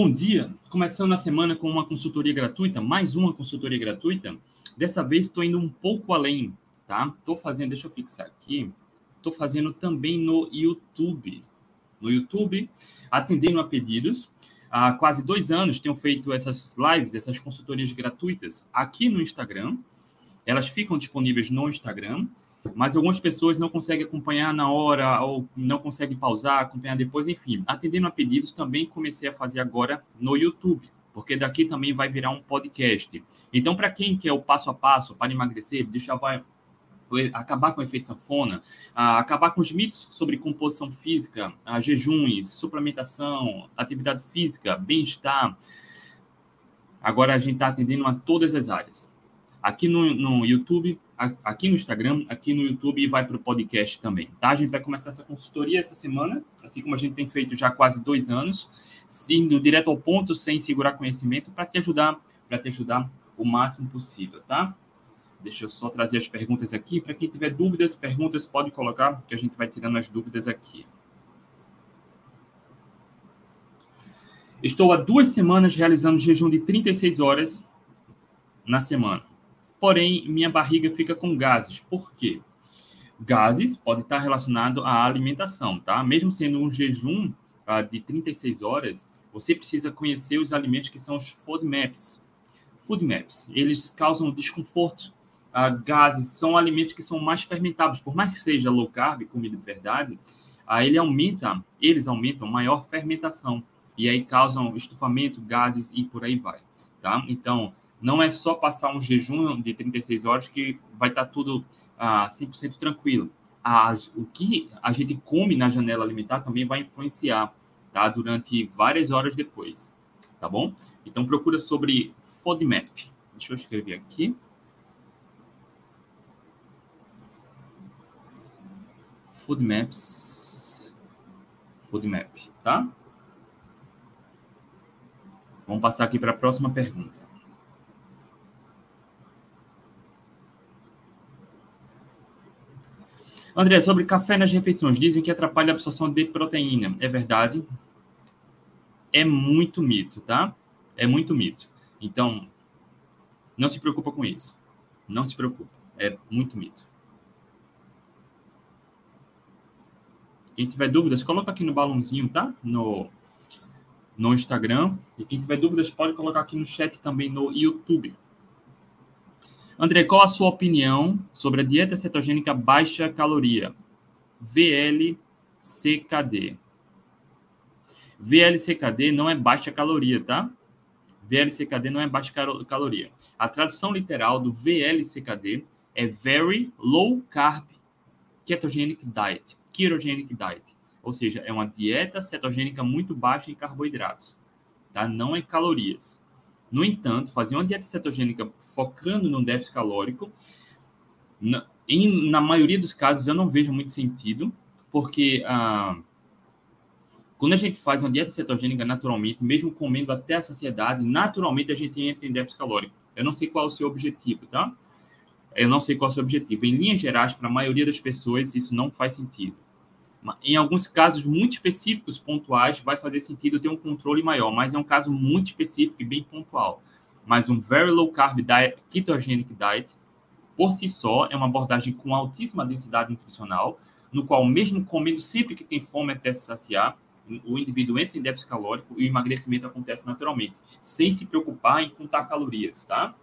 bom dia. Começando a semana com uma consultoria gratuita, mais uma consultoria gratuita. Dessa vez estou indo um pouco além, tá? Estou fazendo, deixa eu fixar aqui. Estou fazendo também no YouTube. No YouTube, atendendo a pedidos. Há quase dois anos tenho feito essas lives, essas consultorias gratuitas aqui no Instagram. Elas ficam disponíveis no Instagram mas algumas pessoas não conseguem acompanhar na hora ou não conseguem pausar, acompanhar depois, enfim. Atendendo a pedidos, também comecei a fazer agora no YouTube, porque daqui também vai virar um podcast. Então, para quem quer o passo a passo para emagrecer, deixar acabar com o efeito sanfona, acabar com os mitos sobre composição física, jejuns, suplementação, atividade física, bem-estar. Agora a gente está atendendo a todas as áreas. Aqui no, no YouTube aqui no Instagram, aqui no YouTube e vai para o podcast também, tá? A gente vai começar essa consultoria essa semana, assim como a gente tem feito já há quase dois anos, indo direto ao ponto, sem segurar conhecimento, para te ajudar, para te ajudar o máximo possível, tá? Deixa eu só trazer as perguntas aqui. Para quem tiver dúvidas, perguntas, pode colocar, que a gente vai tirando as dúvidas aqui. Estou há duas semanas realizando jejum de 36 horas na semana porém minha barriga fica com gases. Por quê? Gases pode estar relacionado à alimentação, tá? Mesmo sendo um jejum uh, de 36 horas, você precisa conhecer os alimentos que são os food maps. Food maps, eles causam desconforto. Uh, gases são alimentos que são mais fermentados, por mais que seja low carb, comida de verdade, uh, ele aumenta, eles aumentam maior fermentação e aí causam estufamento, gases e por aí vai, tá? Então, não é só passar um jejum de 36 horas que vai estar tá tudo ah, 100% tranquilo. O que a gente come na janela alimentar também vai influenciar tá? durante várias horas depois. Tá bom? Então, procura sobre FODMAP. Deixa eu escrever aqui. FoodMaps. FoodMap, tá? Vamos passar aqui para a próxima pergunta. André, sobre café nas refeições, dizem que atrapalha a absorção de proteína. É verdade? É muito mito, tá? É muito mito. Então, não se preocupa com isso. Não se preocupa. É muito mito. Quem tiver dúvidas, coloca aqui no balãozinho, tá? No, no Instagram. E quem tiver dúvidas, pode colocar aqui no chat também no YouTube. André, qual a sua opinião sobre a dieta cetogênica baixa caloria? VLCKD. VLCKD não é baixa caloria, tá? VLCKD não é baixa caloria. A tradução literal do VLCKD é Very Low Carb Ketogenic Diet, Ketogenic Diet. Ou seja, é uma dieta cetogênica muito baixa em carboidratos, tá? Não é calorias. No entanto, fazer uma dieta cetogênica focando no déficit calórico, na, em, na maioria dos casos eu não vejo muito sentido, porque ah, quando a gente faz uma dieta cetogênica naturalmente, mesmo comendo até a saciedade, naturalmente a gente entra em déficit calórico. Eu não sei qual é o seu objetivo, tá? Eu não sei qual é o seu objetivo. Em linhas gerais, para a maioria das pessoas, isso não faz sentido. Em alguns casos muito específicos, pontuais, vai fazer sentido ter um controle maior, mas é um caso muito específico e bem pontual. Mas um very low carb diet, ketogenic diet, por si só, é uma abordagem com altíssima densidade nutricional, no qual, mesmo comendo sempre que tem fome até se saciar, o indivíduo entra em déficit calórico e o emagrecimento acontece naturalmente, sem se preocupar em contar calorias, tá?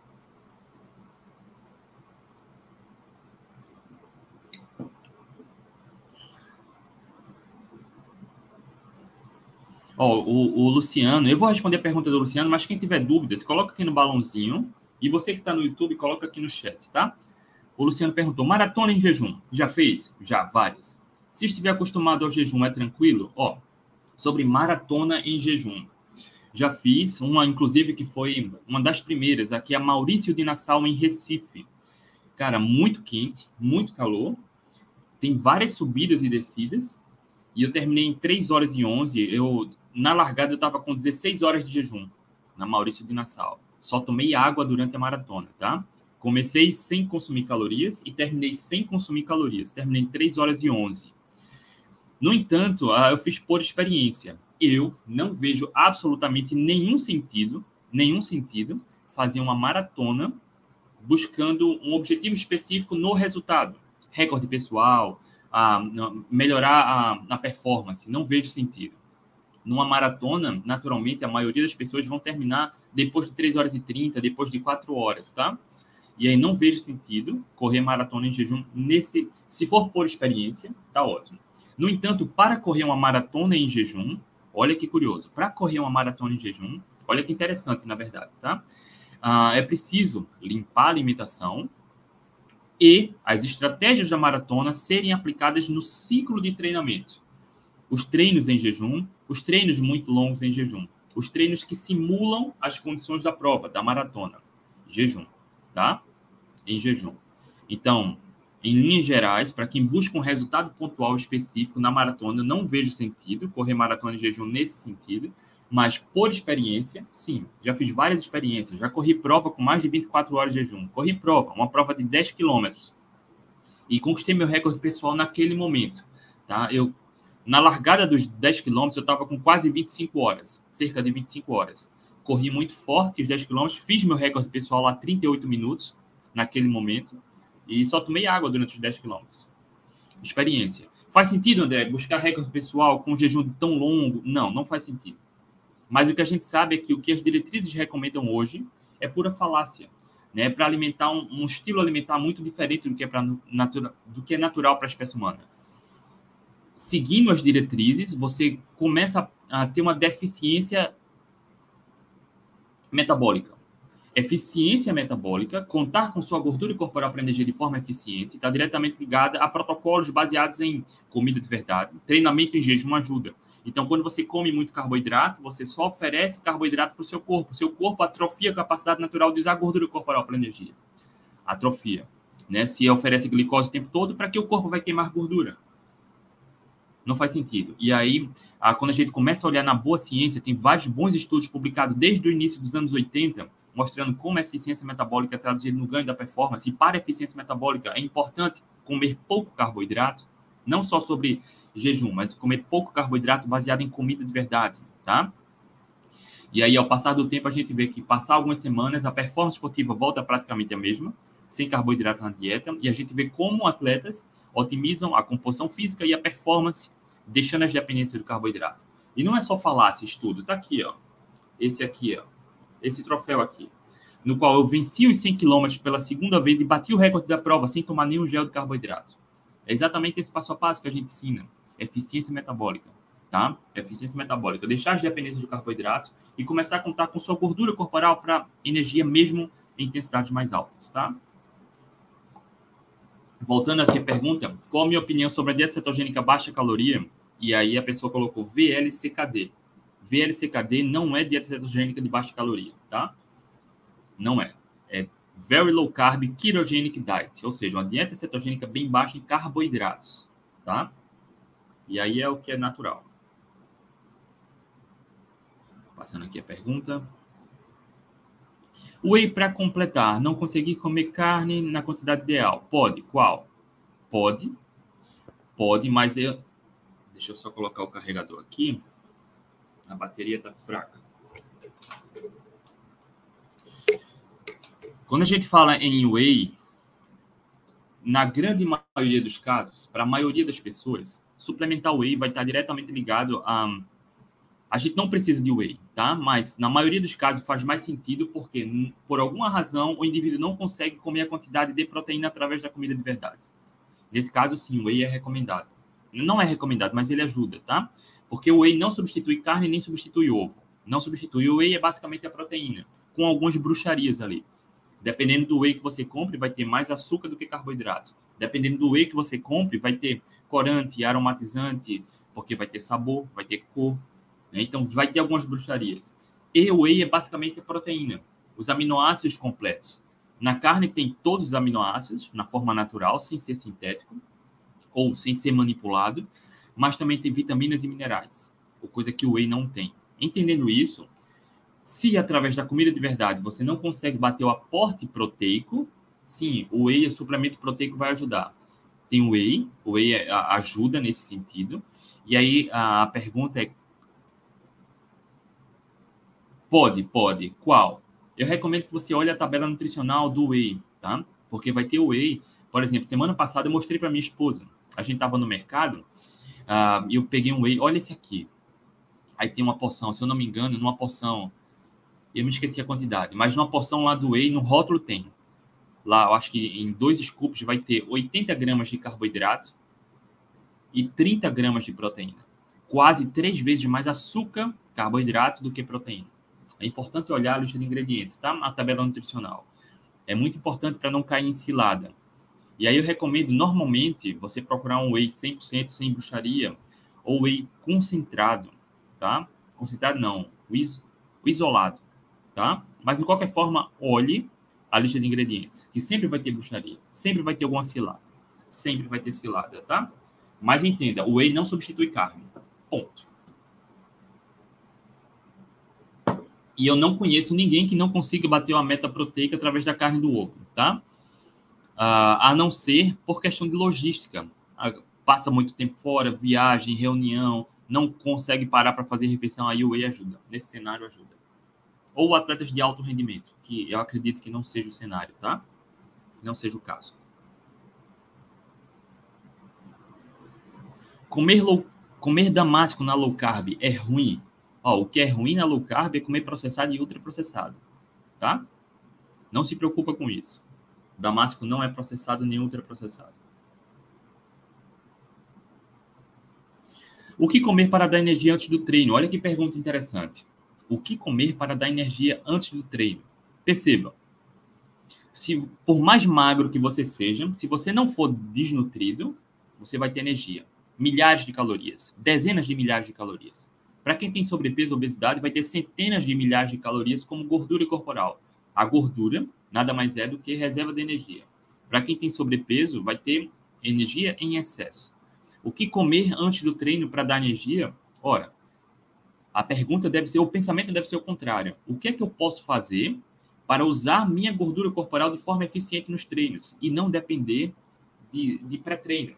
Ó, o, o, Luciano, eu vou responder a pergunta do Luciano, mas quem tiver dúvidas, coloca aqui no balãozinho. E você que está no YouTube, coloca aqui no chat, tá? O Luciano perguntou: maratona em jejum, já fez? Já, várias. Se estiver acostumado ao jejum, é tranquilo? Ó, sobre maratona em jejum. Já fiz uma, inclusive, que foi uma das primeiras, aqui a Maurício de Nassau, em Recife. Cara, muito quente, muito calor. Tem várias subidas e descidas. E eu terminei em 3 horas e 11. Eu na largada eu estava com 16 horas de jejum, na Maurício de Nassau. Só tomei água durante a maratona, tá? Comecei sem consumir calorias e terminei sem consumir calorias. Terminei em 3 horas e 11. No entanto, ah, eu fiz por experiência. eu não vejo absolutamente nenhum sentido, nenhum sentido, fazer uma maratona buscando um objetivo específico no resultado. Recorde pessoal, a, melhorar a, a performance. Não vejo sentido. Numa maratona, naturalmente, a maioria das pessoas vão terminar depois de 3 horas e 30, depois de 4 horas, tá? E aí não vejo sentido correr maratona em jejum nesse. Se for por experiência, tá ótimo. No entanto, para correr uma maratona em jejum, olha que curioso, para correr uma maratona em jejum, olha que interessante, na verdade, tá? Ah, é preciso limpar a alimentação e as estratégias da maratona serem aplicadas no ciclo de treinamento. Os treinos em jejum, os treinos muito longos em jejum, os treinos que simulam as condições da prova, da maratona, jejum, tá? Em jejum. Então, em linhas gerais, para quem busca um resultado pontual específico na maratona, não vejo sentido correr maratona em jejum nesse sentido, mas por experiência, sim, já fiz várias experiências, já corri prova com mais de 24 horas de jejum, corri prova, uma prova de 10 quilômetros, e conquistei meu recorde pessoal naquele momento, tá? Eu, na largada dos 10 quilômetros, eu estava com quase 25 horas, cerca de 25 horas. Corri muito forte os 10 quilômetros, fiz meu recorde pessoal lá 38 minutos, naquele momento, e só tomei água durante os 10 quilômetros. Experiência. Faz sentido, André, buscar recorde pessoal com um jejum tão longo? Não, não faz sentido. Mas o que a gente sabe é que o que as diretrizes recomendam hoje é pura falácia, né? Para alimentar um, um, estilo alimentar muito diferente do que é, pra, natura, do que é natural para a espécie humana. Seguindo as diretrizes, você começa a ter uma deficiência metabólica eficiência metabólica, contar com sua gordura corporal para energia de forma eficiente, está diretamente ligada a protocolos baseados em comida de verdade. Treinamento em jejum ajuda. Então, quando você come muito carboidrato, você só oferece carboidrato para o seu corpo. Seu corpo atrofia a capacidade natural de usar gordura corporal para energia. Atrofia. Né? Se oferece glicose o tempo todo, para que o corpo vai queimar gordura? Não faz sentido. E aí, quando a gente começa a olhar na boa ciência, tem vários bons estudos publicados desde o início dos anos 80, mostrando como a eficiência metabólica é traduzida no ganho da performance. E para a eficiência metabólica é importante comer pouco carboidrato, não só sobre jejum, mas comer pouco carboidrato baseado em comida de verdade, tá? E aí, ao passar do tempo, a gente vê que passar algumas semanas, a performance esportiva volta praticamente a mesma, sem carboidrato na dieta, e a gente vê como atletas otimizam a composição física e a performance, deixando as dependências do carboidrato. E não é só falar esse estudo, tá aqui, ó. Esse aqui, ó esse troféu aqui, no qual eu venci os 100 km pela segunda vez e bati o recorde da prova sem tomar nenhum gel de carboidrato. É exatamente esse passo a passo que a gente ensina. Eficiência metabólica, tá? Eficiência metabólica. Deixar as dependências do carboidrato e começar a contar com sua gordura corporal para energia mesmo em intensidades mais altas, tá? Voltando aqui a pergunta, qual a minha opinião sobre a dieta cetogênica baixa caloria? E aí a pessoa colocou VLCKD. VLCKD não é dieta cetogênica de baixa caloria, tá? Não é. É Very Low Carb Ketogenic Diet, ou seja, uma dieta cetogênica bem baixa em carboidratos, tá? E aí é o que é natural. Passando aqui a pergunta. Whey para completar, não conseguir comer carne na quantidade ideal. Pode, qual? Pode, pode, mas eu... Deixa eu só colocar o carregador aqui. A bateria está fraca. Quando a gente fala em whey, na grande maioria dos casos, para a maioria das pessoas, suplementar whey vai estar diretamente ligado a. A gente não precisa de whey, tá? Mas na maioria dos casos faz mais sentido porque, por alguma razão, o indivíduo não consegue comer a quantidade de proteína através da comida de verdade. Nesse caso, sim, o whey é recomendado. Não é recomendado, mas ele ajuda, tá? Porque o whey não substitui carne nem substitui ovo. Não substitui. O whey é basicamente a proteína, com algumas bruxarias ali. Dependendo do whey que você compre, vai ter mais açúcar do que carboidrato. Dependendo do whey que você compre, vai ter corante, aromatizante, porque vai ter sabor, vai ter cor. Né? Então, vai ter algumas bruxarias. E o whey é basicamente a proteína, os aminoácidos completos. Na carne tem todos os aminoácidos, na forma natural, sem ser sintético, ou sem ser manipulado mas também tem vitaminas e minerais, coisa que o whey não tem. Entendendo isso, se através da comida de verdade você não consegue bater o aporte proteico, sim, o whey, o suplemento proteico vai ajudar. Tem o whey, o whey é, ajuda nesse sentido. E aí a pergunta é Pode, pode. Qual? Eu recomendo que você olhe a tabela nutricional do whey, tá? Porque vai ter o whey. Por exemplo, semana passada eu mostrei para minha esposa. A gente estava no mercado uh, e eu peguei um whey. Olha esse aqui. Aí tem uma porção, se eu não me engano, numa porção. Eu me esqueci a quantidade, mas numa porção lá do whey, no rótulo tem. Lá, eu acho que em dois scoops vai ter 80 gramas de carboidrato e 30 gramas de proteína. Quase três vezes mais açúcar, carboidrato do que proteína. É importante olhar a lista de ingredientes, tá? A tabela nutricional. É muito importante para não cair em cilada. E aí eu recomendo, normalmente, você procurar um whey 100% sem bruxaria ou whey concentrado, tá? Concentrado não, o, is o isolado, tá? Mas, de qualquer forma, olhe a lista de ingredientes, que sempre vai ter bruxaria, sempre vai ter alguma cilada, sempre vai ter cilada, tá? Mas entenda, o whey não substitui carne, ponto. E eu não conheço ninguém que não consiga bater uma meta proteica através da carne do ovo, tá? Uh, a não ser por questão de logística. Uh, passa muito tempo fora, viagem, reunião, não consegue parar para fazer refeição, aí o whey ajuda. Nesse cenário, ajuda. Ou atletas de alto rendimento, que eu acredito que não seja o cenário, tá? Que não seja o caso. Comer, low, comer damasco na low carb é ruim? Ó, o que é ruim na low carb é comer processado e ultraprocessado, tá? Não se preocupa com isso. Damasco não é processado nem ultraprocessado. O que comer para dar energia antes do treino? Olha que pergunta interessante. O que comer para dar energia antes do treino? Perceba, se por mais magro que você seja, se você não for desnutrido, você vai ter energia. Milhares de calorias, dezenas de milhares de calorias. Para quem tem sobrepeso ou obesidade, vai ter centenas de milhares de calorias como gordura corporal. A gordura nada mais é do que reserva de energia. Para quem tem sobrepeso, vai ter energia em excesso. O que comer antes do treino para dar energia? Ora, a pergunta deve ser, o pensamento deve ser o contrário. O que é que eu posso fazer para usar minha gordura corporal de forma eficiente nos treinos e não depender de, de pré-treino?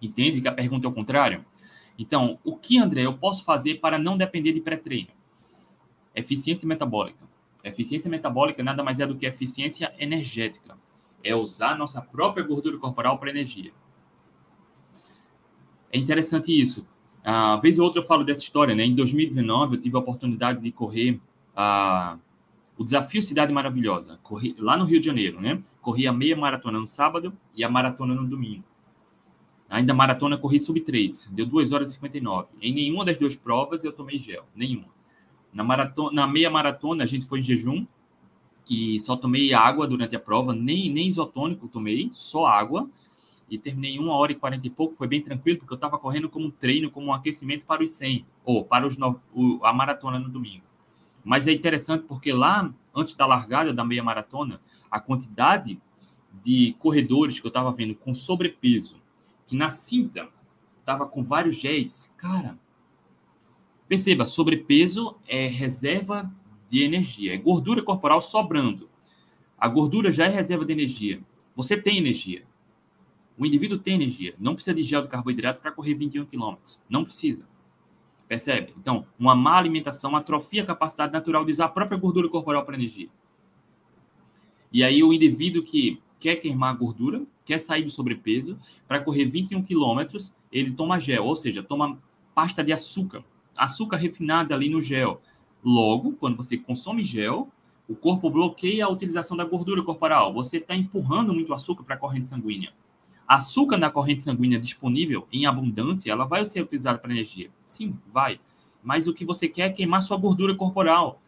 Entende que a pergunta é o contrário? Então, o que, André, eu posso fazer para não depender de pré-treino? Eficiência metabólica. Eficiência metabólica nada mais é do que eficiência energética. É usar nossa própria gordura corporal para energia. É interessante isso. A uh, vez ou outra eu falo dessa história, né? Em 2019 eu tive a oportunidade de correr uh, o desafio Cidade Maravilhosa, corri lá no Rio de Janeiro, né? Corri a meia maratona no sábado e a maratona no domingo. Ainda maratona corri sub 3, deu 2 horas e 59. Em nenhuma das duas provas eu tomei gel, nenhuma. Na, maratona, na meia maratona a gente foi em jejum e só tomei água durante a prova, nem, nem isotônico tomei, só água. E terminei 1 hora e 40 e pouco, foi bem tranquilo, porque eu estava correndo como um treino, como um aquecimento para os 100, ou para os no, o, a maratona no domingo. Mas é interessante porque lá, antes da largada da meia maratona, a quantidade de corredores que eu estava vendo com sobrepeso, que na cinta estava com vários géis. Cara, perceba, sobrepeso é reserva de energia, é gordura corporal sobrando. A gordura já é reserva de energia. Você tem energia. O indivíduo tem energia. Não precisa de gel de carboidrato para correr 21 km. Não precisa. Percebe? Então, uma má alimentação atrofia a capacidade natural de usar a própria gordura corporal para energia. E aí, o indivíduo que quer queimar gordura, quer sair do sobrepeso, para correr 21 quilômetros, ele toma gel, ou seja, toma pasta de açúcar, açúcar refinado ali no gel. Logo, quando você consome gel, o corpo bloqueia a utilização da gordura corporal. Você está empurrando muito açúcar para a corrente sanguínea. Açúcar na corrente sanguínea disponível em abundância, ela vai ser utilizada para energia. Sim, vai. Mas o que você quer é queimar sua gordura corporal.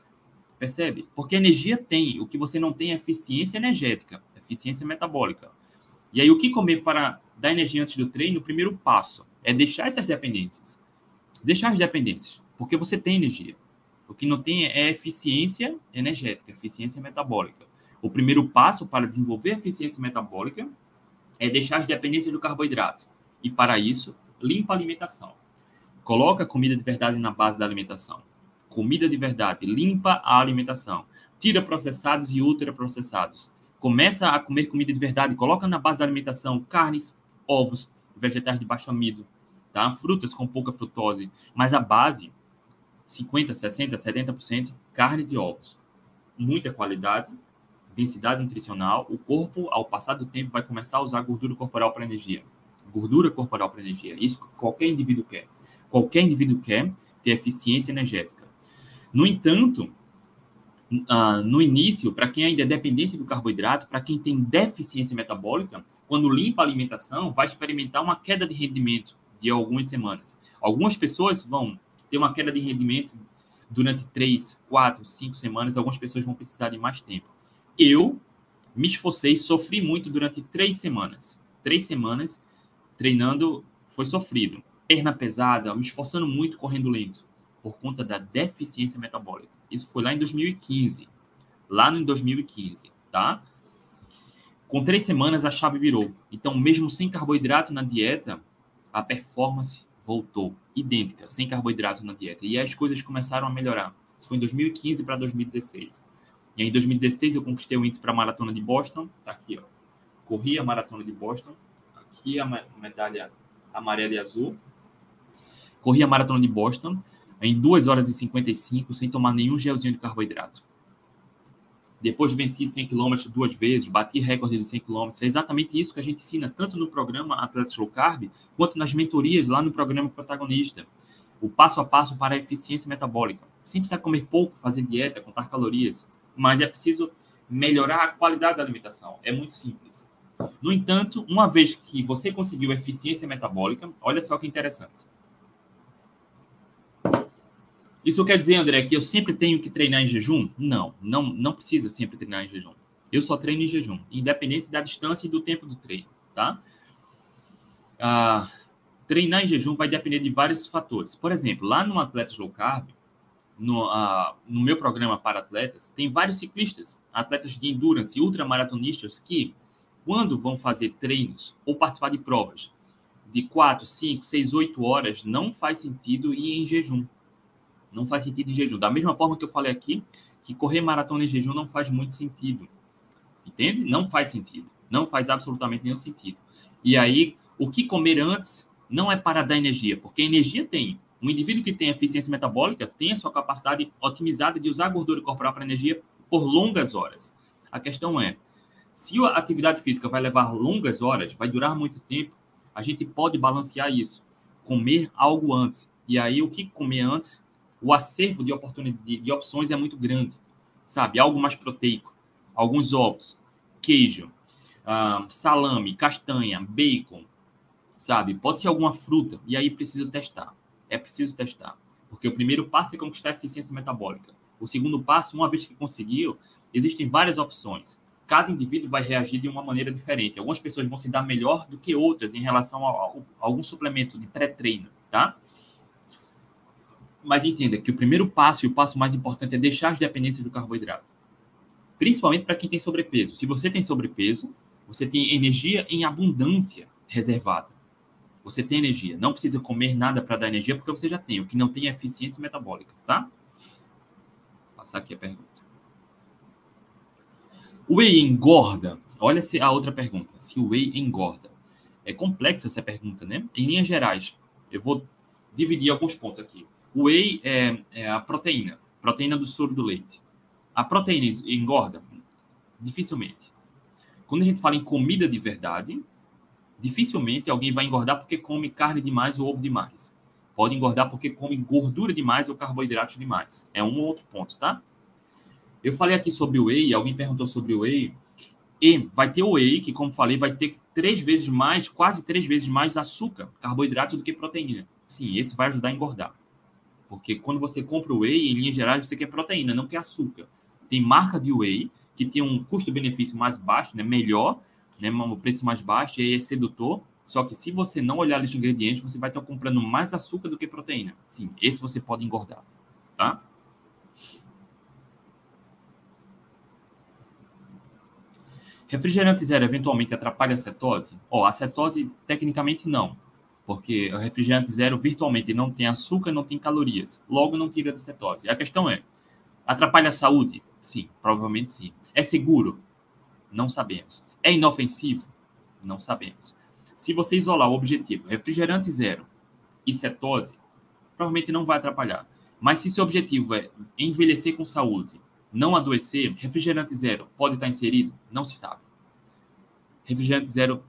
Percebe? Porque energia tem. O que você não tem é eficiência energética eficiência metabólica. E aí, o que comer para dar energia antes do treino? O primeiro passo é deixar essas dependências. Deixar as dependências, porque você tem energia. O que não tem é eficiência energética, eficiência metabólica. O primeiro passo para desenvolver eficiência metabólica é deixar as dependências do carboidrato. E para isso, limpa a alimentação. Coloca comida de verdade na base da alimentação. Comida de verdade, limpa a alimentação. Tira processados e ultraprocessados. Começa a comer comida de verdade, coloca na base da alimentação carnes, ovos, vegetais de baixo amido, tá? frutas com pouca frutose, mas a base, 50%, 60%, carnes e ovos. Muita qualidade, densidade nutricional. O corpo, ao passar do tempo, vai começar a usar gordura corporal para energia. Gordura corporal para energia. Isso qualquer indivíduo quer. Qualquer indivíduo quer ter eficiência energética. No entanto, uh, no início, para quem ainda é dependente do carboidrato, para quem tem deficiência metabólica, quando limpa a alimentação, vai experimentar uma queda de rendimento de algumas semanas. Algumas pessoas vão ter uma queda de rendimento durante três, quatro, cinco semanas. Algumas pessoas vão precisar de mais tempo. Eu me esforcei, sofri muito durante três semanas. Três semanas treinando foi sofrido. Perna pesada, me esforçando muito, correndo lento, por conta da deficiência metabólica. Isso foi lá em 2015. Lá em 2015, tá? Com três semanas a chave virou. Então, mesmo sem carboidrato na dieta, a performance voltou idêntica, sem carboidrato na dieta. E as coisas começaram a melhorar. Isso foi em 2015 para 2016. E aí, em 2016 eu conquistei o índice para a maratona de Boston. Tá aqui, ó. Corri a maratona de Boston. Aqui a medalha amarela e azul. Corri a maratona de Boston em 2 horas e 55 sem tomar nenhum gelzinho de carboidrato. Depois venci 100 km duas vezes, bati recorde de 100 km. É exatamente isso que a gente ensina, tanto no programa Atletas Low Carb, quanto nas mentorias lá no programa Protagonista. O passo a passo para a eficiência metabólica. Sem precisar comer pouco, fazer dieta, contar calorias. Mas é preciso melhorar a qualidade da alimentação. É muito simples. No entanto, uma vez que você conseguiu eficiência metabólica, olha só que interessante. Isso quer dizer, André, que eu sempre tenho que treinar em jejum? Não, não, não precisa sempre treinar em jejum. Eu só treino em jejum, independente da distância e do tempo do treino, tá? Ah, treinar em jejum vai depender de vários fatores. Por exemplo, lá no Atletas Low Carb, no, ah, no meu programa para atletas, tem vários ciclistas, atletas de endurance, ultramaratonistas, que, quando vão fazer treinos ou participar de provas de 4, 5, 6, 8 horas, não faz sentido ir em jejum não faz sentido em jejum. Da mesma forma que eu falei aqui, que correr maratona em jejum não faz muito sentido. Entende? Não faz sentido. Não faz absolutamente nenhum sentido. E aí, o que comer antes não é para dar energia, porque energia tem. Um indivíduo que tem eficiência metabólica tem a sua capacidade otimizada de usar gordura corporal para energia por longas horas. A questão é, se a atividade física vai levar longas horas, vai durar muito tempo, a gente pode balancear isso. Comer algo antes. E aí, o que comer antes o acervo de, oportunidade, de opções é muito grande, sabe? Algo mais proteico, alguns ovos, queijo, salame, castanha, bacon, sabe? Pode ser alguma fruta, e aí preciso testar. É preciso testar. Porque o primeiro passo é conquistar a eficiência metabólica. O segundo passo, uma vez que conseguiu, existem várias opções. Cada indivíduo vai reagir de uma maneira diferente. Algumas pessoas vão se dar melhor do que outras em relação a, a algum suplemento de pré-treino, tá? Mas entenda que o primeiro passo e o passo mais importante é deixar as dependências do carboidrato. Principalmente para quem tem sobrepeso. Se você tem sobrepeso, você tem energia em abundância reservada. Você tem energia. Não precisa comer nada para dar energia, porque você já tem. O que não tem é eficiência metabólica, tá? Vou passar aqui a pergunta. O whey engorda? Olha se a outra pergunta. Se o whey engorda. É complexa essa pergunta, né? Em linhas gerais, eu vou dividir alguns pontos aqui. O whey é, é a proteína, proteína do soro do leite. A proteína engorda? Dificilmente. Quando a gente fala em comida de verdade, dificilmente alguém vai engordar porque come carne demais ou ovo demais. Pode engordar porque come gordura demais ou carboidrato demais. É um ou outro ponto, tá? Eu falei aqui sobre o whey, alguém perguntou sobre o whey. E vai ter o whey, que, como falei, vai ter três vezes mais, quase três vezes mais açúcar, carboidrato do que proteína. Sim, esse vai ajudar a engordar. Porque quando você compra o whey, em linhas gerais, você quer proteína, não quer açúcar. Tem marca de whey que tem um custo-benefício mais baixo, né, melhor, né, um preço mais baixo, e aí é sedutor. Só que se você não olhar de ingredientes, você vai estar comprando mais açúcar do que proteína. Sim, esse você pode engordar, tá? Refrigerante zero eventualmente atrapalha a cetose? Ó, oh, a cetose, tecnicamente, não porque o refrigerante zero virtualmente não tem açúcar, não tem calorias, logo não tira da cetose. A questão é, atrapalha a saúde? Sim, provavelmente sim. É seguro? Não sabemos. É inofensivo? Não sabemos. Se você isolar o objetivo refrigerante zero e cetose, provavelmente não vai atrapalhar. Mas se seu objetivo é envelhecer com saúde, não adoecer, refrigerante zero pode estar inserido? Não se sabe. Refrigerante zero,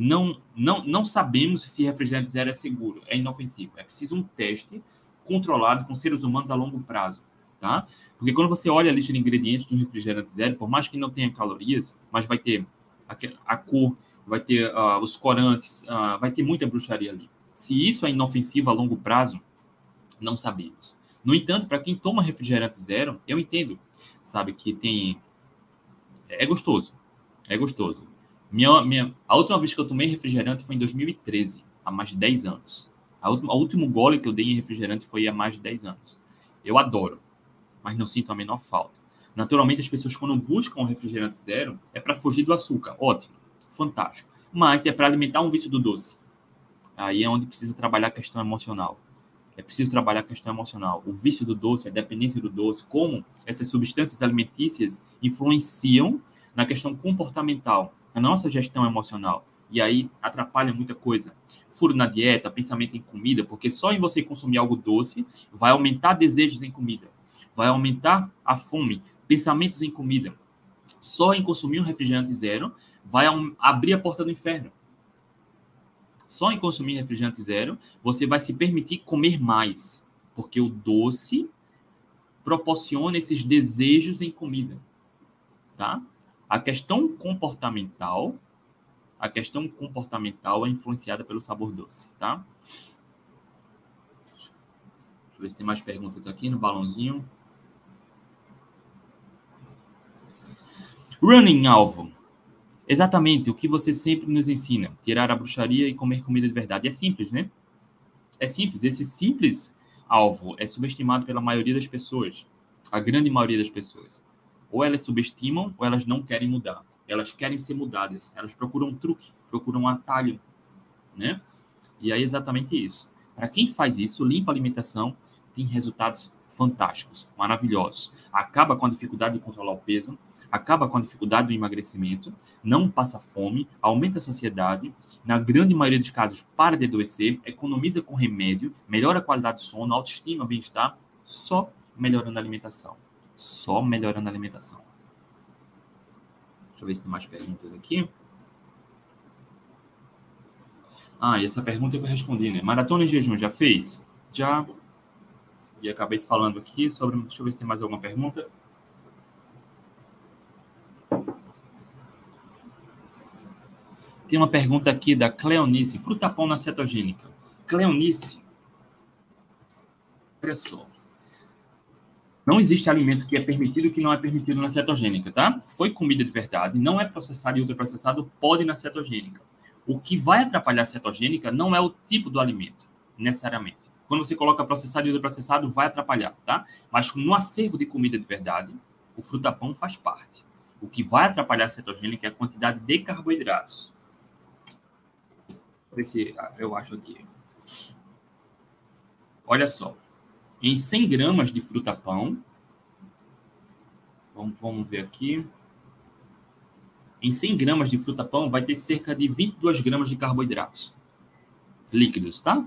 não, não, não sabemos se refrigerante zero é seguro, é inofensivo. É preciso um teste controlado com seres humanos a longo prazo, tá? Porque quando você olha a lista de ingredientes um refrigerante zero, por mais que não tenha calorias, mas vai ter a, a cor, vai ter uh, os corantes, uh, vai ter muita bruxaria ali. Se isso é inofensivo a longo prazo, não sabemos. No entanto, para quem toma refrigerante zero, eu entendo, sabe, que tem. É gostoso. É gostoso. Minha, minha, a última vez que eu tomei refrigerante foi em 2013, há mais de 10 anos. A última, o último gole que eu dei em refrigerante foi há mais de 10 anos. Eu adoro, mas não sinto a menor falta. Naturalmente, as pessoas, quando buscam um refrigerante zero, é para fugir do açúcar. Ótimo, fantástico. Mas é para alimentar um vício do doce. Aí é onde precisa trabalhar a questão emocional. É preciso trabalhar a questão emocional. O vício do doce, a dependência do doce, como essas substâncias alimentícias influenciam na questão comportamental, na nossa gestão emocional. E aí atrapalha muita coisa. Furo na dieta, pensamento em comida, porque só em você consumir algo doce vai aumentar desejos em comida, vai aumentar a fome, pensamentos em comida. Só em consumir um refrigerante zero vai abrir a porta do inferno só em consumir refrigerante zero, você vai se permitir comer mais, porque o doce proporciona esses desejos em comida, tá? A questão comportamental, a questão comportamental é influenciada pelo sabor doce, tá? Deixa eu ver se tem mais perguntas aqui no balãozinho. Running alvo. Exatamente o que você sempre nos ensina: tirar a bruxaria e comer comida de verdade. É simples, né? É simples. Esse simples alvo é subestimado pela maioria das pessoas, a grande maioria das pessoas. Ou elas subestimam ou elas não querem mudar. Elas querem ser mudadas. Elas procuram um truque, procuram um atalho, né? E é exatamente isso. Para quem faz isso, limpa a alimentação, tem resultados fantásticos, maravilhosos. Acaba com a dificuldade de controlar o peso, acaba com a dificuldade do emagrecimento, não passa fome, aumenta a saciedade, na grande maioria dos casos para de adoecer, economiza com remédio, melhora a qualidade do sono, autoestima, bem-estar, só melhorando a alimentação. Só melhorando a alimentação. Deixa eu ver se tem mais perguntas aqui. Ah, e essa pergunta eu respondi, né? Maratona em jejum já fez? Já. E acabei falando aqui sobre. Deixa eu ver se tem mais alguma pergunta. Tem uma pergunta aqui da Cleonice. Fruta-pão na cetogênica. Cleonice. Olha só. Não existe alimento que é permitido que não é permitido na cetogênica, tá? Foi comida de verdade, não é processado e ultraprocessado, pode na cetogênica. O que vai atrapalhar a cetogênica não é o tipo do alimento, necessariamente. Quando você coloca processado e ultraprocessado, vai atrapalhar, tá? Mas no acervo de comida de verdade, o fruta-pão faz parte. O que vai atrapalhar a cetogênica é a quantidade de carboidratos ver se eu acho aqui. Olha só. Em 100 gramas de fruta-pão, vamos, vamos ver aqui. Em 100 gramas de fruta-pão vai ter cerca de 22 gramas de carboidratos líquidos, tá?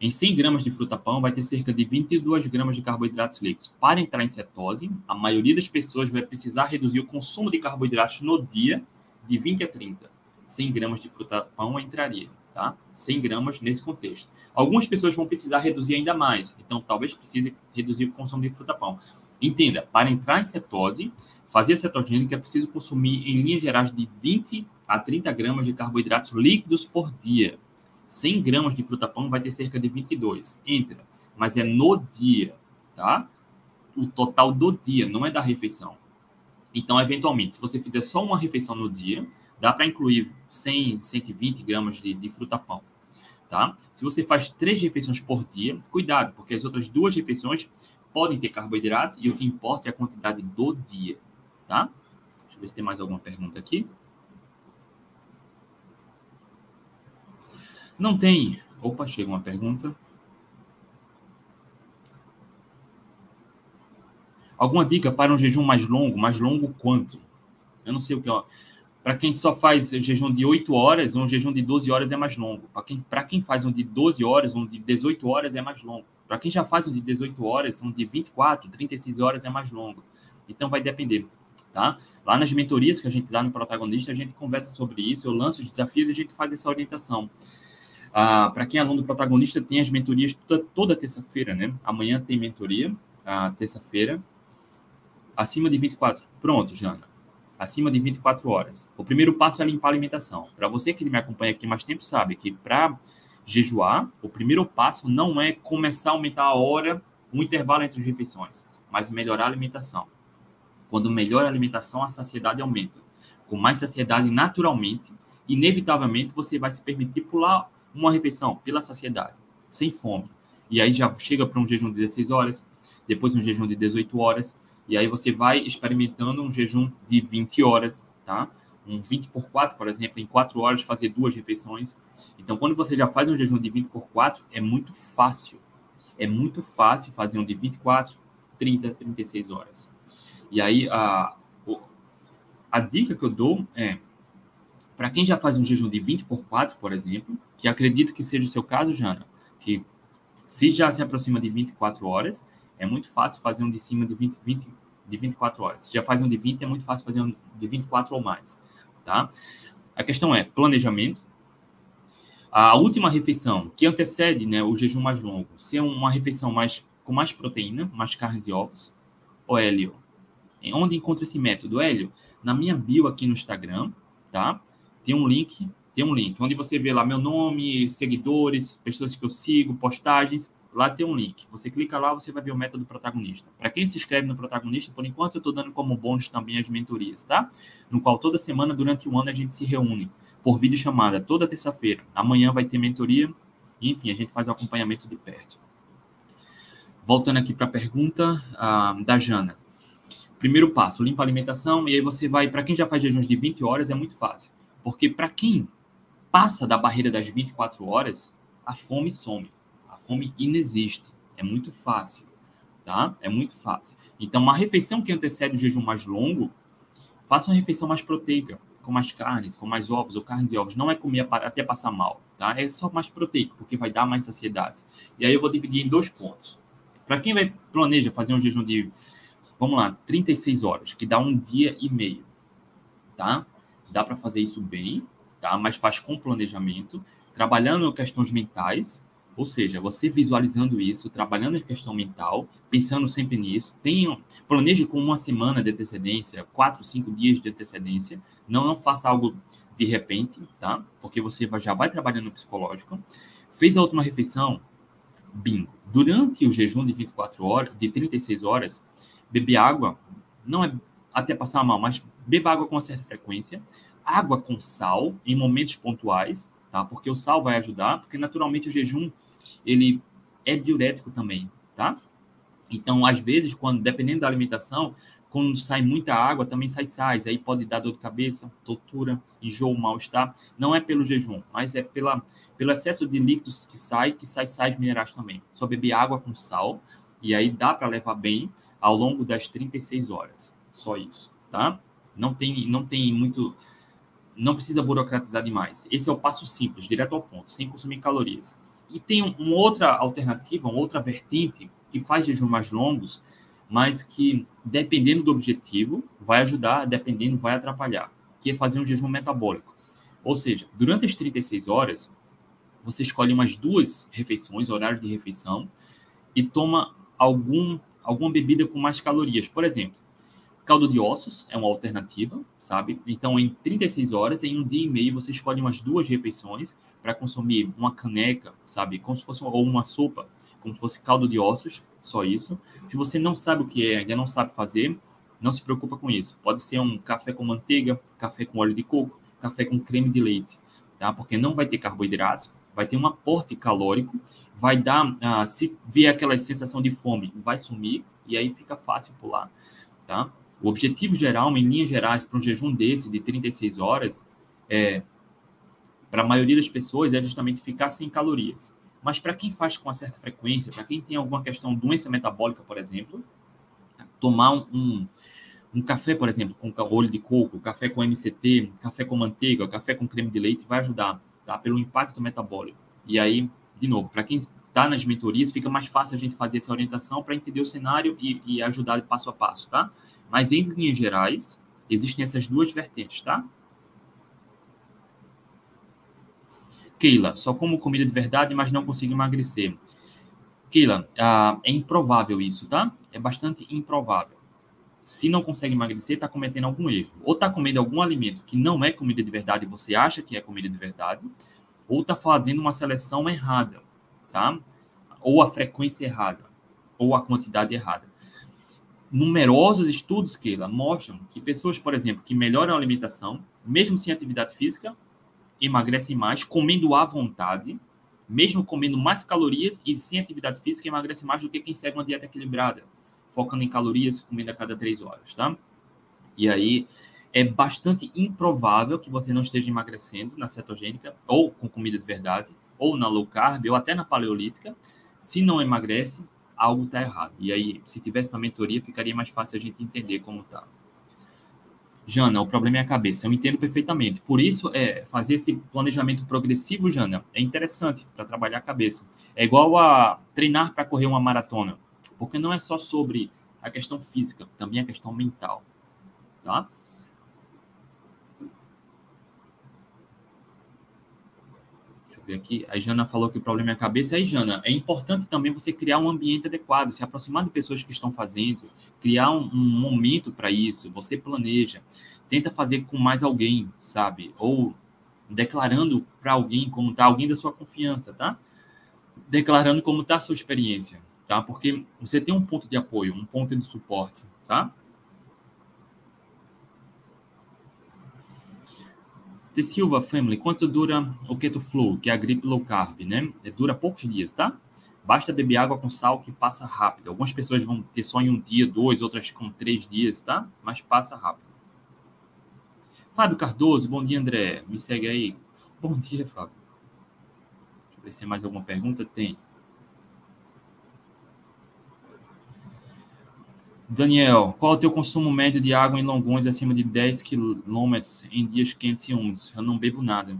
Em 100 gramas de fruta-pão vai ter cerca de 22 gramas de carboidratos líquidos. Para entrar em cetose, a maioria das pessoas vai precisar reduzir o consumo de carboidratos no dia de 20 a 30. 100 gramas de fruta-pão entraria tá? 100 gramas nesse contexto. Algumas pessoas vão precisar reduzir ainda mais, então talvez precise reduzir o consumo de fruta-pão. Entenda, para entrar em cetose, fazer a cetogênica é preciso consumir, em linhas gerais, de 20 a 30 gramas de carboidratos líquidos por dia. 100 gramas de fruta-pão vai ter cerca de 22. Entra, mas é no dia, tá? O total do dia, não é da refeição. Então, eventualmente, se você fizer só uma refeição no dia, dá para incluir 100, 120 gramas de, de fruta-pão. Tá? Se você faz três refeições por dia, cuidado, porque as outras duas refeições podem ter carboidratos e o que importa é a quantidade do dia. Tá? Deixa eu ver se tem mais alguma pergunta aqui. Não tem. Opa, chega uma pergunta. Alguma dica para um jejum mais longo? Mais longo quanto? Eu não sei o que. Ó. Para quem só faz jejum de 8 horas, um jejum de 12 horas é mais longo. Para quem, quem faz um de 12 horas, um de 18 horas é mais longo. Para quem já faz um de 18 horas, um de 24, 36 horas é mais longo. Então vai depender, tá? Lá nas mentorias que a gente dá no protagonista, a gente conversa sobre isso, eu lanço os desafios e a gente faz essa orientação. Ah, Para quem é aluno do protagonista, tem as mentorias toda, toda terça-feira, né? Amanhã tem mentoria, ah, terça-feira, acima de 24. Pronto, Jana. Acima de 24 horas. O primeiro passo é limpar a alimentação. Para você que me acompanha aqui mais tempo, sabe que para jejuar, o primeiro passo não é começar a aumentar a hora, o intervalo entre as refeições, mas melhorar a alimentação. Quando melhora a alimentação, a saciedade aumenta. Com mais saciedade, naturalmente, inevitavelmente, você vai se permitir pular uma refeição pela saciedade, sem fome. E aí já chega para um jejum de 16 horas, depois um jejum de 18 horas, e aí você vai experimentando um jejum de 20 horas, tá? Um 20 por 4, por exemplo, em 4 horas fazer duas refeições. Então, quando você já faz um jejum de 20 por 4, é muito fácil. É muito fácil fazer um de 24, 30, 36 horas. E aí, a, a dica que eu dou é para quem já faz um jejum de 20 por 4, por exemplo, que acredito que seja o seu caso, Jana, que se já se aproxima de 24 horas, é muito fácil fazer um de cima de 20, 20 de 24 horas. Se já faz um de 20, é muito fácil fazer um de 24 ou mais, tá? A questão é planejamento. A última refeição que antecede, né, o jejum mais longo, ser uma refeição mais com mais proteína, mais carnes e ovos. O Hélio, onde encontra esse método, Hélio? Na minha bio aqui no Instagram, tá? tem um link, tem um link, onde você vê lá meu nome, seguidores, pessoas que eu sigo, postagens, lá tem um link. Você clica lá, você vai ver o método protagonista. Para quem se inscreve no protagonista, por enquanto eu estou dando como bônus também as mentorias, tá? No qual toda semana, durante o ano, a gente se reúne por vídeo chamada, toda terça-feira. Amanhã vai ter mentoria, enfim, a gente faz o acompanhamento de perto. Voltando aqui para a pergunta uh, da Jana. Primeiro passo, limpa a alimentação, e aí você vai, para quem já faz jejuns de 20 horas, é muito fácil porque para quem passa da barreira das 24 horas, a fome some. Fome inexiste. É muito fácil, tá? É muito fácil. Então, uma refeição que antecede o jejum mais longo, faça uma refeição mais proteica, com mais carnes, com mais ovos ou carnes e ovos. Não é comer até passar mal, tá? É só mais proteico, porque vai dar mais saciedade. E aí eu vou dividir em dois pontos. Para quem vai planeja fazer um jejum de, vamos lá, 36 horas, que dá um dia e meio, tá? dá para fazer isso bem, tá? Mas faz com planejamento, trabalhando questões mentais, ou seja, você visualizando isso, trabalhando em questão mental, pensando sempre nisso, tenha, planeje com uma semana de antecedência, quatro, cinco dias de antecedência, não, não faça algo de repente, tá? Porque você já vai trabalhando no psicológico. Fez a última refeição, bingo. Durante o jejum de 24 horas, de 36 horas, beber água, não é até passar mal, mas beba água com uma certa frequência, água com sal em momentos pontuais, tá? Porque o sal vai ajudar, porque naturalmente o jejum ele é diurético também, tá? Então, às vezes, quando dependendo da alimentação, quando sai muita água, também sai sais, aí pode dar dor de cabeça, tortura, enjoo, mal-estar. Não é pelo jejum, mas é pela, pelo excesso de líquidos que sai, que sai sais minerais também. Só beber água com sal, e aí dá para levar bem ao longo das 36 horas. Só isso, tá? Não tem, não tem muito. Não precisa burocratizar demais. Esse é o passo simples, direto ao ponto, sem consumir calorias. E tem um, uma outra alternativa, uma outra vertente que faz jejum mais longos, mas que, dependendo do objetivo, vai ajudar, dependendo, vai atrapalhar, que é fazer um jejum metabólico. Ou seja, durante as 36 horas, você escolhe umas duas refeições, horário de refeição, e toma algum, alguma bebida com mais calorias. Por exemplo, Caldo de ossos é uma alternativa, sabe? Então, em 36 horas, em um dia e meio, você escolhe umas duas refeições para consumir uma caneca, sabe? Como se fosse ou uma sopa, como se fosse caldo de ossos, só isso. Se você não sabe o que é, ainda não sabe fazer, não se preocupa com isso. Pode ser um café com manteiga, café com óleo de coco, café com creme de leite, tá? Porque não vai ter carboidrato, vai ter um aporte calórico, vai dar, ah, se vier aquela sensação de fome, vai sumir e aí fica fácil pular, tá? O objetivo geral, em linhas gerais, para um jejum desse de 36 horas, é, para a maioria das pessoas, é justamente ficar sem calorias. Mas para quem faz com uma certa frequência, para quem tem alguma questão, doença metabólica, por exemplo, tomar um, um café, por exemplo, com olho de coco, café com MCT, café com manteiga, café com creme de leite, vai ajudar, tá? Pelo impacto metabólico. E aí, de novo, para quem está nas mentorias, fica mais fácil a gente fazer essa orientação para entender o cenário e, e ajudar passo a passo, tá? Mas em linhas gerais, existem essas duas vertentes, tá? Keila, só como comida de verdade, mas não consigo emagrecer. Keila, uh, é improvável isso, tá? É bastante improvável. Se não consegue emagrecer, está cometendo algum erro. Ou está comendo algum alimento que não é comida de verdade e você acha que é comida de verdade, ou está fazendo uma seleção errada, tá? Ou a frequência errada, ou a quantidade errada. Numerosos estudos, Keila, mostram que pessoas, por exemplo, que melhoram a alimentação, mesmo sem atividade física, emagrecem mais, comendo à vontade, mesmo comendo mais calorias e sem atividade física, emagrece mais do que quem segue uma dieta equilibrada, focando em calorias, comendo a cada três horas, tá? E aí é bastante improvável que você não esteja emagrecendo na cetogênica, ou com comida de verdade, ou na low carb, ou até na paleolítica. Se não emagrece, algo está errado. E aí, se tivesse na mentoria, ficaria mais fácil a gente entender como está. Jana, o problema é a cabeça. Eu entendo perfeitamente. Por isso, é, fazer esse planejamento progressivo, Jana, é interessante para trabalhar a cabeça. É igual a treinar para correr uma maratona, porque não é só sobre a questão física, também a questão mental, tá? Ver aqui. A Jana falou que o problema é a cabeça. Aí, Jana, é importante também você criar um ambiente adequado, se aproximar de pessoas que estão fazendo, criar um, um momento para isso. Você planeja, tenta fazer com mais alguém, sabe? Ou declarando para alguém como tá alguém da sua confiança, tá? Declarando como tá a sua experiência, tá? Porque você tem um ponto de apoio, um ponto de suporte, tá? T. Silva Family, quanto dura o Keto Flow, que é a gripe low carb, né? É, dura poucos dias, tá? Basta beber água com sal que passa rápido. Algumas pessoas vão ter só em um dia, dois, outras com três dias, tá? Mas passa rápido. Fábio Cardoso, bom dia, André. Me segue aí. Bom dia, Fábio. Deixa eu ver se tem mais alguma pergunta. Tem. Daniel, qual é o teu consumo médio de água em longões acima de 10 quilômetros em dias quentes e úmidos? Eu não bebo nada.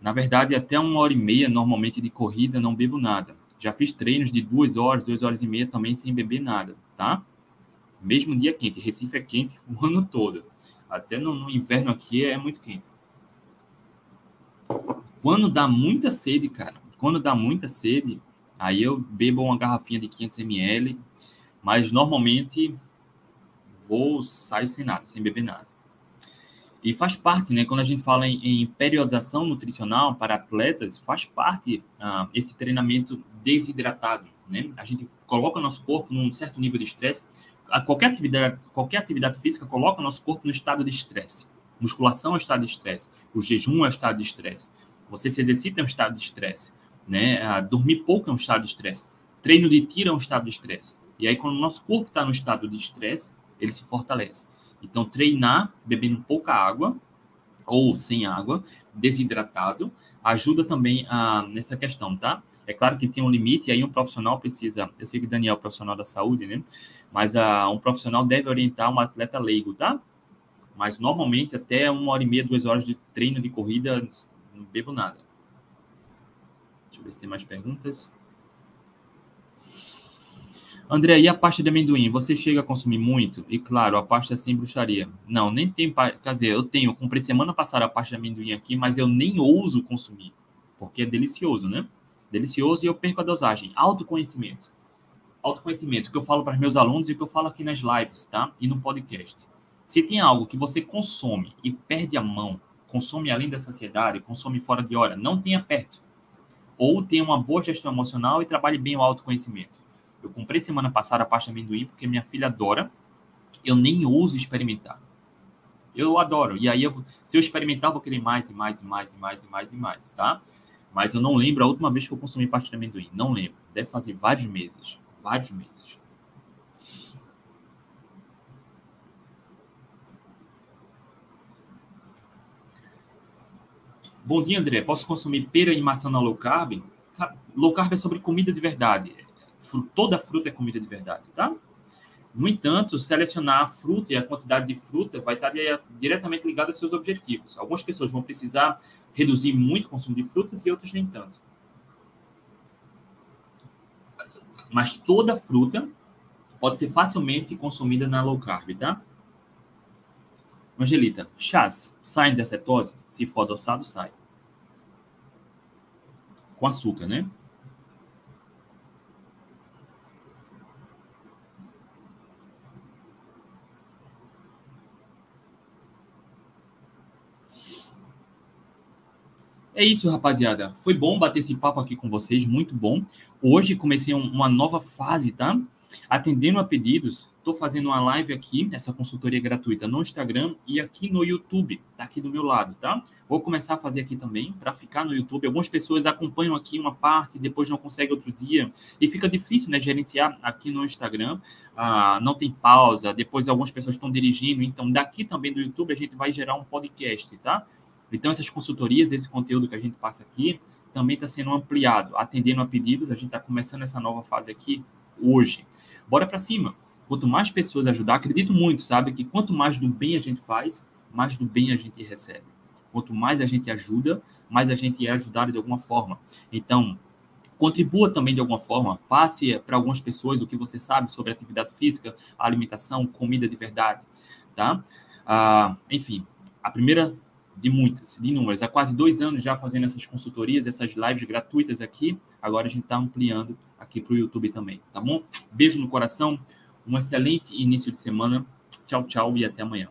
Na verdade, até uma hora e meia, normalmente, de corrida, não bebo nada. Já fiz treinos de duas horas, duas horas e meia também sem beber nada, tá? Mesmo dia quente. Recife é quente o ano todo. Até no, no inverno aqui é muito quente. Quando dá muita sede, cara, quando dá muita sede, aí eu bebo uma garrafinha de 500 ml mas normalmente vou, saio sem nada, sem beber nada. E faz parte, né? Quando a gente fala em, em periodização nutricional para atletas, faz parte ah, esse treinamento desidratado, né? A gente coloca nosso corpo num certo nível de estresse. Qualquer atividade, qualquer atividade física coloca nosso corpo no estado de estresse. Musculação é um estado de estresse. O jejum é um estado de estresse. Você se exercita é um estado de estresse. Né? Ah, dormir pouco é um estado de estresse. Treino de tiro é um estado de estresse. E aí, quando o nosso corpo está no estado de estresse, ele se fortalece. Então, treinar bebendo pouca água ou sem água, desidratado, ajuda também a, nessa questão, tá? É claro que tem um limite, e aí um profissional precisa, eu sei que Daniel é profissional da saúde, né? Mas a, um profissional deve orientar um atleta leigo, tá? Mas normalmente até uma hora e meia, duas horas de treino de corrida, não bebo nada. Deixa eu ver se tem mais perguntas. André, e a pasta de amendoim? Você chega a consumir muito? E claro, a pasta é sem bruxaria. Não, nem tem. Quer dizer, eu tenho, eu comprei semana passada a pasta de amendoim aqui, mas eu nem ouso consumir. Porque é delicioso, né? Delicioso e eu perco a dosagem. Autoconhecimento. Autoconhecimento, que eu falo para meus alunos e que eu falo aqui nas lives, tá? E no podcast. Se tem algo que você consome e perde a mão, consome além da saciedade, consome fora de hora, não tenha perto. Ou tenha uma boa gestão emocional e trabalhe bem o autoconhecimento. Eu comprei semana passada a pasta de amendoim porque minha filha adora. Eu nem ouso experimentar. Eu adoro. E aí, eu, se eu experimentar, eu vou querer mais e mais e mais e mais e mais e mais, tá? Mas eu não lembro a última vez que eu consumi pasta de amendoim. Não lembro. Deve fazer vários meses. Vários meses. Bom dia, André. Posso consumir pera e maçã na low carb? Low carb é sobre comida de verdade toda fruta é comida de verdade, tá? No entanto, selecionar a fruta e a quantidade de fruta vai estar diretamente ligado aos seus objetivos. Algumas pessoas vão precisar reduzir muito o consumo de frutas e outras nem tanto. Mas toda fruta pode ser facilmente consumida na low carb, tá? Angelita, chás saem da cetose? Se for adoçado, sai. Com açúcar, né? É isso, rapaziada. Foi bom bater esse papo aqui com vocês, muito bom. Hoje comecei uma nova fase, tá? Atendendo a pedidos, estou fazendo uma live aqui, essa consultoria gratuita no Instagram e aqui no YouTube, tá aqui do meu lado, tá? Vou começar a fazer aqui também para ficar no YouTube. Algumas pessoas acompanham aqui uma parte, depois não conseguem outro dia e fica difícil, né, gerenciar aqui no Instagram. Ah, não tem pausa, depois algumas pessoas estão dirigindo, então daqui também do YouTube a gente vai gerar um podcast, tá? Então, essas consultorias, esse conteúdo que a gente passa aqui, também está sendo ampliado, atendendo a pedidos. A gente está começando essa nova fase aqui hoje. Bora para cima. Quanto mais pessoas ajudar, acredito muito, sabe, que quanto mais do bem a gente faz, mais do bem a gente recebe. Quanto mais a gente ajuda, mais a gente é ajudado de alguma forma. Então, contribua também de alguma forma, passe para algumas pessoas o que você sabe sobre atividade física, alimentação, comida de verdade, tá? Ah, enfim, a primeira de muitas, de inúmeras. Há quase dois anos já fazendo essas consultorias, essas lives gratuitas aqui. Agora a gente está ampliando aqui para o YouTube também, tá bom? Beijo no coração, um excelente início de semana. Tchau, tchau e até amanhã.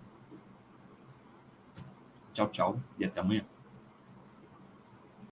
Tchau, tchau e até amanhã.